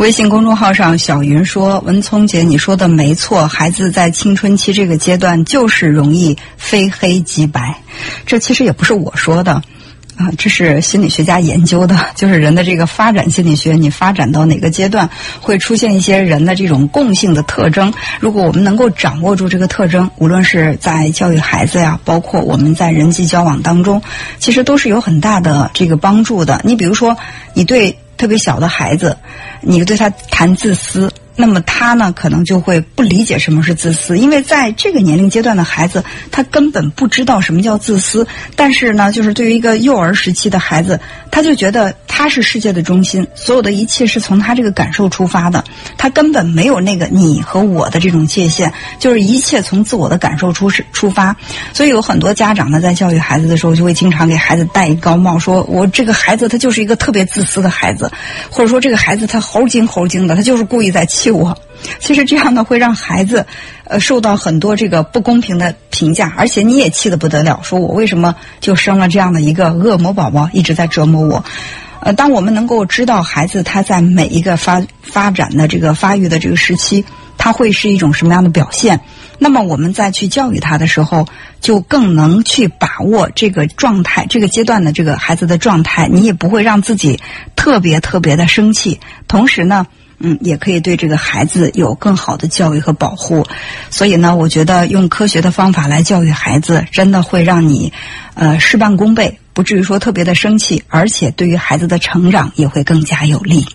微信公众号上，小云说：“文聪姐，你说的没错，孩子在青春期这个阶段就是容易非黑即白。这其实也不是我说的，啊，这是心理学家研究的，就是人的这个发展心理学，你发展到哪个阶段会出现一些人的这种共性的特征。如果我们能够掌握住这个特征，无论是在教育孩子呀，包括我们在人际交往当中，其实都是有很大的这个帮助的。你比如说，你对。”特别小的孩子，你对他谈自私。那么他呢，可能就会不理解什么是自私，因为在这个年龄阶段的孩子，他根本不知道什么叫自私。但是呢，就是对于一个幼儿时期的孩子，他就觉得他是世界的中心，所有的一切是从他这个感受出发的，他根本没有那个你和我的这种界限，就是一切从自我的感受出出发。所以有很多家长呢，在教育孩子的时候，就会经常给孩子戴一高帽，说我这个孩子他就是一个特别自私的孩子，或者说这个孩子他猴精猴精的，他就是故意在欺我，其实这样呢会让孩子，呃，受到很多这个不公平的评价，而且你也气得不得了，说我为什么就生了这样的一个恶魔宝宝，一直在折磨我。呃，当我们能够知道孩子他在每一个发发展的这个发育的这个时期，他会是一种什么样的表现，那么我们再去教育他的时候，就更能去把握这个状态，这个阶段的这个孩子的状态，你也不会让自己特别特别的生气，同时呢。嗯，也可以对这个孩子有更好的教育和保护，所以呢，我觉得用科学的方法来教育孩子，真的会让你，呃，事半功倍，不至于说特别的生气，而且对于孩子的成长也会更加有利。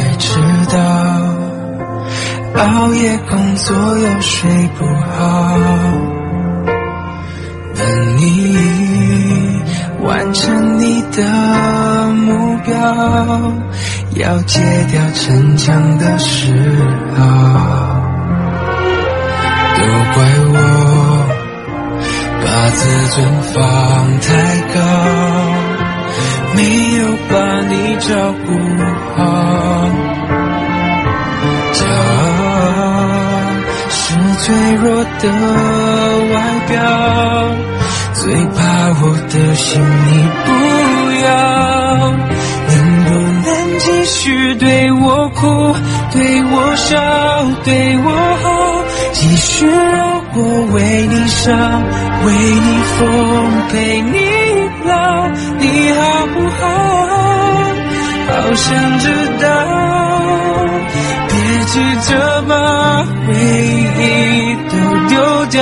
才知道熬夜工作又睡不好？等你完成你的目标要戒掉逞强的嗜好。都怪我把自尊放太高。没有把你照顾好，骄傲是脆弱的外表，最怕我的心你不要，能不能继续对我哭，对我笑，对我好，继续让我为你伤，为你疯，陪你。我想知道别急着把回忆都丢掉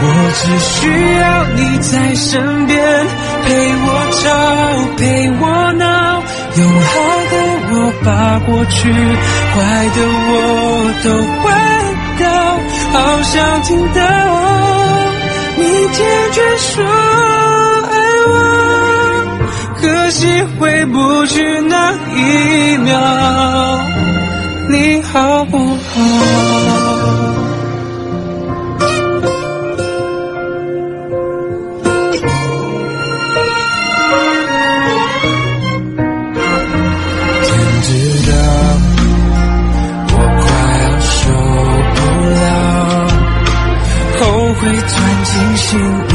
我只需要你在身边陪我吵陪我闹用好的我把过去坏的我都换掉好想听到你坚决说不知那一秒，你好不好？天知道，我快要受不了，后悔钻进心。